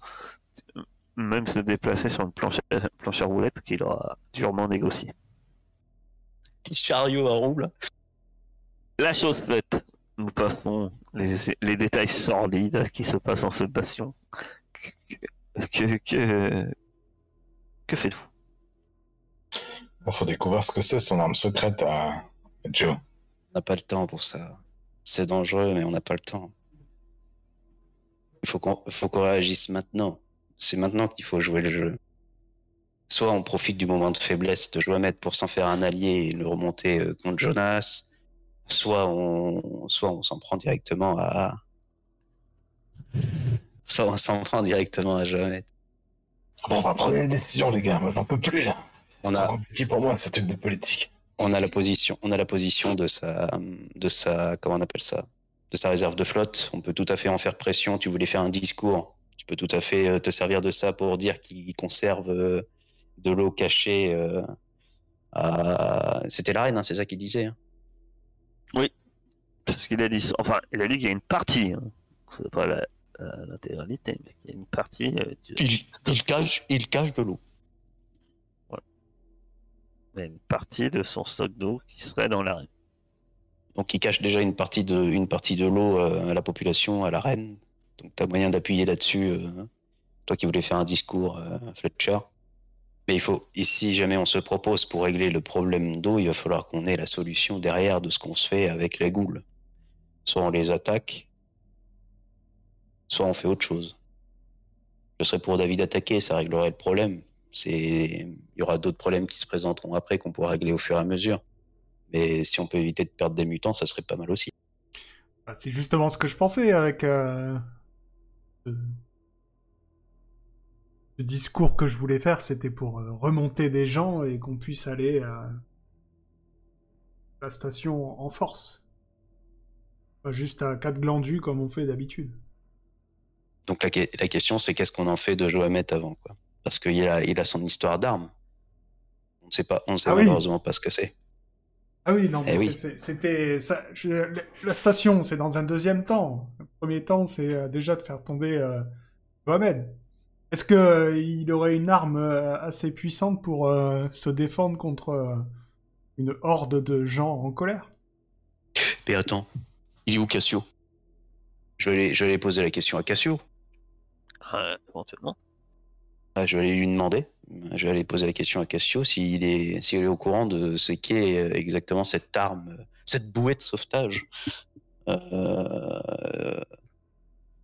euh, même se déplacer sur une planche, planche à roulette qu'il aura durement négocié. Petit chariot à roue La chose faite, nous passons les, les, détails sordides qui se passent en ce bastion. Que, que, que faites-vous? Il faut découvrir ce que c'est son arme secrète à Joe. On n'a pas le temps pour ça. C'est dangereux, mais on n'a pas le temps. Il faut qu'on faut qu'on réagisse maintenant. C'est maintenant qu'il faut jouer le jeu. Soit on profite du moment de faiblesse de Joamet pour s'en faire un allié et le remonter euh, contre Jonas, soit on, soit on s'en prend directement à, soit on s'en prend directement à Joamet. Bon, on va prendre une décision, les gars. Moi, j'en peux plus là. C'est a... compliqué pour moi, ce truc de politique on a la position, on a la position de sa, de sa, comment on appelle ça, de sa réserve de flotte. On peut tout à fait en faire pression. Tu voulais faire un discours, tu peux tout à fait euh, te servir de ça pour dire qu'il conserve euh, de l'eau cachée. Euh, c'était la reine, hein, c'est ça qu'il disait. Hein. Oui, c'est ce qu'il a dit. Enfin, il a dit qu'il y a une partie. Hein. C'est pas l'intégralité, mais il y a une partie. il, cache, il cache de l'eau une partie de son stock d'eau qui serait dans l'arène. Donc il cache déjà une partie de, l'eau euh, à la population, à l'arène. Donc tu as moyen d'appuyer là-dessus. Euh, toi qui voulais faire un discours, euh, Fletcher. Mais il faut, si jamais on se propose pour régler le problème d'eau, il va falloir qu'on ait la solution derrière de ce qu'on se fait avec les ghouls. Soit on les attaque, soit on fait autre chose. Je serais pour David attaquer, ça réglerait le problème. C'est, il y aura d'autres problèmes qui se présenteront après qu'on pourra régler au fur et à mesure. Mais si on peut éviter de perdre des mutants, ça serait pas mal aussi. Bah, c'est justement ce que je pensais avec euh, le... le discours que je voulais faire, c'était pour euh, remonter des gens et qu'on puisse aller à la station en force. Pas juste à quatre glandus comme on fait d'habitude. Donc la, que- la question, c'est qu'est-ce qu'on en fait de Johamet avant, quoi? Parce qu'il a, il a son histoire d'armes. On ne sait pas, on ne sait Ah oui. malheureusement pas ce que c'est. Ah oui, non, Eh oui. c'était la station, c'est dans un deuxième temps. Le premier temps, c'est euh, déjà de faire tomber euh, Mohamed. Est-ce que euh, il aurait une arme euh, assez puissante pour euh, se défendre contre euh, une horde de gens en colère? Mais attends, il est où Cassio? Je vais, aller, je vais aller poser la question à Cassio. Euh, éventuellement. Ah, je vais aller lui demander. Je vais aller poser la question à Cassio s'il est, s'il est au courant de ce qu'est euh, exactement cette arme, cette bouée de sauvetage euh,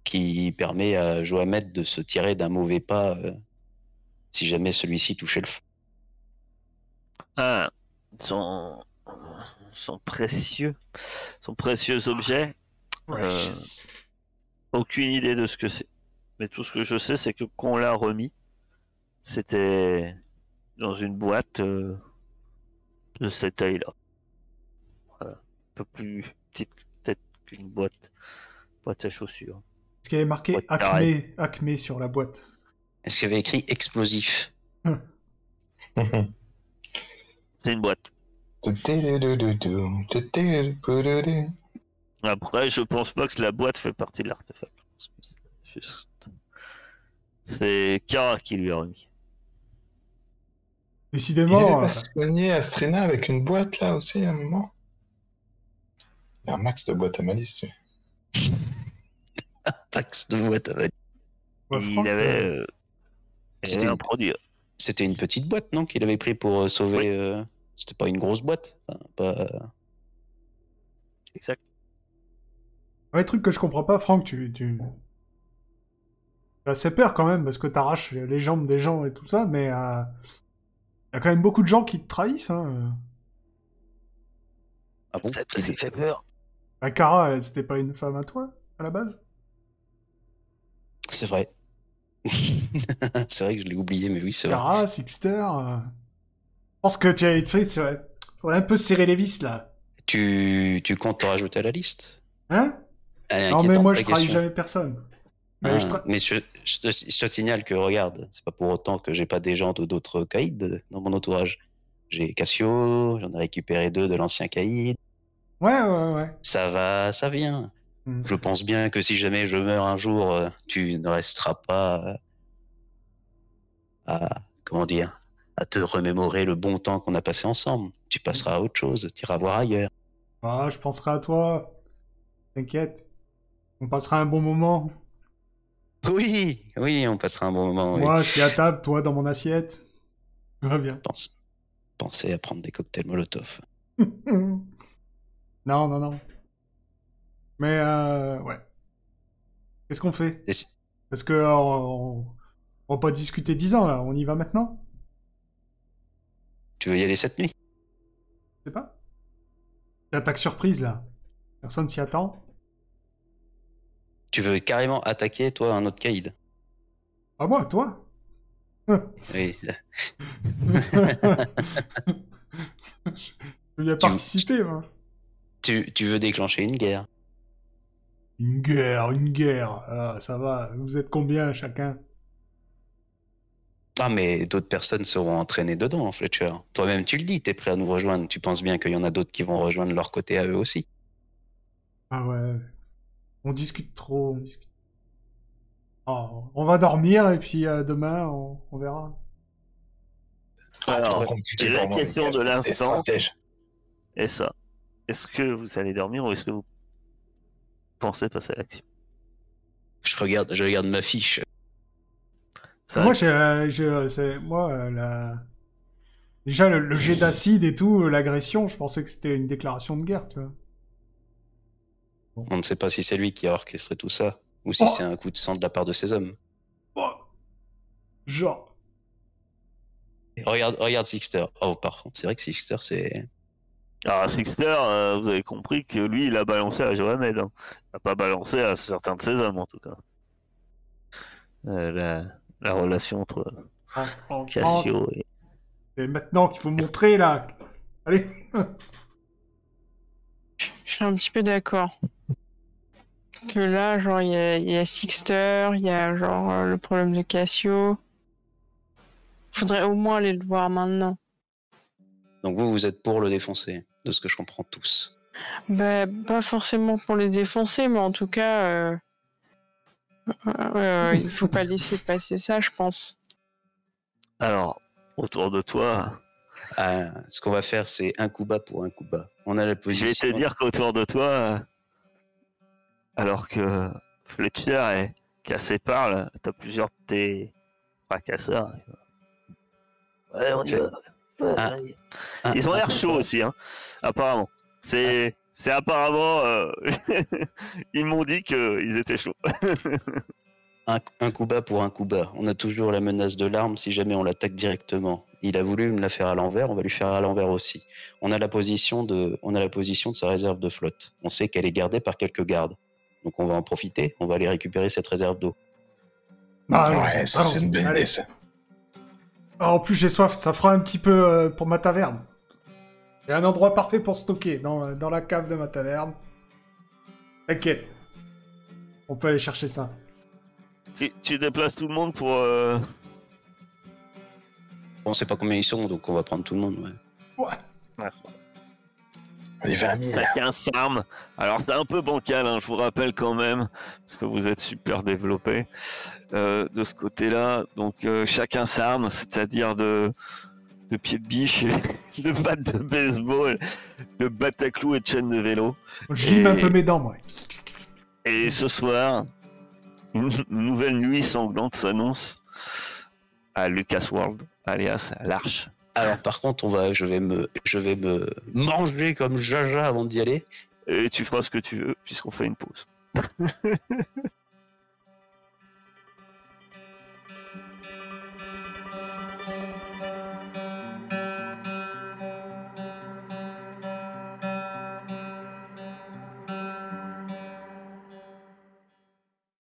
qui permet à Johamed de se tirer d'un mauvais pas euh, si jamais celui-ci touchait le fond. Ah, son, son précieux, son précieux objet. Euh, aucune idée de ce que c'est. Mais tout ce que je sais, c'est que quand on l'a remis, c'était dans une boîte euh, de cette taille-là. Voilà. Un peu plus petite peut-être qu'une boîte, boîte à chaussures. Est-ce qu'il y avait marqué Acme, sur la boîte Est-ce qu'il y avait écrit explosif C'est une boîte. Après, je pense pas que la boîte fait partie de l'artefact. C'est Kara qui lui a remis. Il Décidément, avait euh, pas soigné Astrina avec une boîte là aussi à un moment. Il y a un max de boîtes à malice. tu sais. Taxe de boîte à ouais, Franck, il avait, euh, euh, il C'était un produit. C'était une petite boîte, non Qu'il avait pris pour euh, sauver. Oui. euh, C'était pas une grosse boîte. Enfin, pas... Exact. Ouais, truc que je comprends pas, Franck, tu, assez peur quand même, parce que t'arraches les jambes des gens et tout ça, mais euh... y a quand même beaucoup de gens qui te trahissent. Hein. Ah bon Ça te fait peur. La Cara, elle, c'était pas une femme à toi, à la base? C'est vrai. c'est vrai que je l'ai oublié, mais oui, c'est vrai. Cara, Sixter... euh, Je pense que tu as été fait, c'est Faudrait un peu serrer les vis, là. Tu, tu comptes te rajouter à la liste? Hein? Non, mais moi, je trahis question. jamais personne. Mais Ah, je tra- mais je, je te, je te signale que, regarde, c'est pas pour autant que j'ai pas des gens de d'autres caïds dans mon entourage. J'ai Cassio, j'en ai récupéré deux de l'ancien caïd. Ouais, ouais, ouais. Ça va, ça vient. Hmm. Je pense bien que si jamais je meurs un jour, euh, tu ne resteras pas euh, à, comment dire, à te remémorer le bon temps qu'on a passé ensemble. Tu passeras à autre chose, tu iras voir ailleurs. Ah, je penserai à toi. T'inquiète. On passera un bon moment. Oui, oui, on passera un bon moment. oui. Moi, je suis à table, toi dans mon assiette. Tout va bien. Pense, pensez à prendre des cocktails Molotov. non, non, non. Mais, euh, ouais. Qu'est-ce qu'on fait? Parce que on... on va pas discuter 10 ans, là. On y va maintenant? Tu veux y aller cette nuit? Je sais pas. L'attaque surprise, là. Personne s'y attend. Tu veux carrément attaquer, toi, un autre caïd Ah, moi, toi? Oui. Je veux bien participer, moi. Tu, tu veux déclencher une guerre Une guerre, une guerre. Ah, ça va. Vous êtes combien, chacun? Ah, mais d'autres personnes seront entraînées dedans, Fletcher. Toi-même, tu le dis, t'es prêt à nous rejoindre. Tu penses bien qu'il y en a d'autres qui vont rejoindre leur côté à eux aussi. Ah ouais. On discute trop, on discute. Oh, on va dormir et puis euh, demain, on, on verra. Alors, la question de l'instant. ça. Est-ce que vous allez dormir ou est-ce que vous pensez passer à l'action? Je regarde, je regarde ma fiche. Ça- Moi, euh, c'est- moi, euh, la... déjà le, le jet d'acide et tout, l'agression, je pensais que c'était une déclaration de guerre, tu vois. On ne sait pas si c'est lui qui a orchestré tout ça, ou si Oh. c'est un coup de sang de la part de ses hommes. Oh Genre. Regarde, regarde Sixter. Oh, par contre, c'est vrai que Sixter, c'est. Alors, Sixter, euh, vous avez compris que lui, il a balancé à Johamed. Hein. Il n'a pas balancé à certains de ses hommes, en tout cas. Euh, la, la relation entre Cassio et. C'est maintenant qu'il faut montrer, là. Allez. Je suis un petit peu d'accord. Que là, genre, il y a, il y a Sixter, il y a genre euh, le problème de Cassio. Faudrait au moins aller le voir maintenant. Donc vous, vous êtes pour le défoncer, de ce que je comprends tous. Bah, pas forcément pour les défoncer, mais en tout cas, euh, euh, il faut pas laisser passer ça, je pense. Alors, autour de toi, Ah, ce qu'on va faire, c'est un coup bas pour un coup bas. On a la je position. vais te dire qu'autour de toi, euh, alors que Fletcher et Cassé parlent, t'as plusieurs de tes fracasseurs. Ouais, on y va. Ouais, Ah. Ils ont l'air coup chauds aussi, hein, apparemment. C'est, c'est apparemment. euh, Ils m'ont dit qu'ils étaient chauds. Un, un coup bas pour un coup bas. On a toujours la menace de l'arme si jamais on l'attaque directement. Il a voulu me la faire à l'envers, on va lui faire à l'envers aussi. On a la position de, on a la position de sa réserve de flotte. On sait qu'elle est gardée par quelques gardes. Donc on va en profiter, on va aller récupérer cette réserve d'eau. Bah, allons-y, ouais, ça c'est une bonne allez. idée, ça. Ah, en plus, j'ai soif, ça fera un petit peu euh, pour ma taverne. Il y a un endroit parfait pour stocker, dans, dans la cave de ma taverne. T'inquiète. On peut aller chercher ça. tu, tu déplaces tout le monde pour. euh, On sait pas combien ils sont, donc on va prendre tout le monde. ouais. Ouais. On Chacun s'arme. Alors c'est un peu bancal, hein, je vous rappelle quand même, parce que vous êtes super développé euh, de ce côté-là. Donc euh, chacun s'arme, c'est-à-dire de, de pieds de biche, et de battes de baseball, de battes à clous et de chaînes de vélo. Je lime un peu mes dents, moi. Et ce soir, une nouvelle nuit sanglante s'annonce à Lucas World, alias l'Arche. Alors par contre, on va, je vais me, je vais me manger comme Jaja avant d'y aller. Et tu feras ce que tu veux, puisqu'on fait une pause.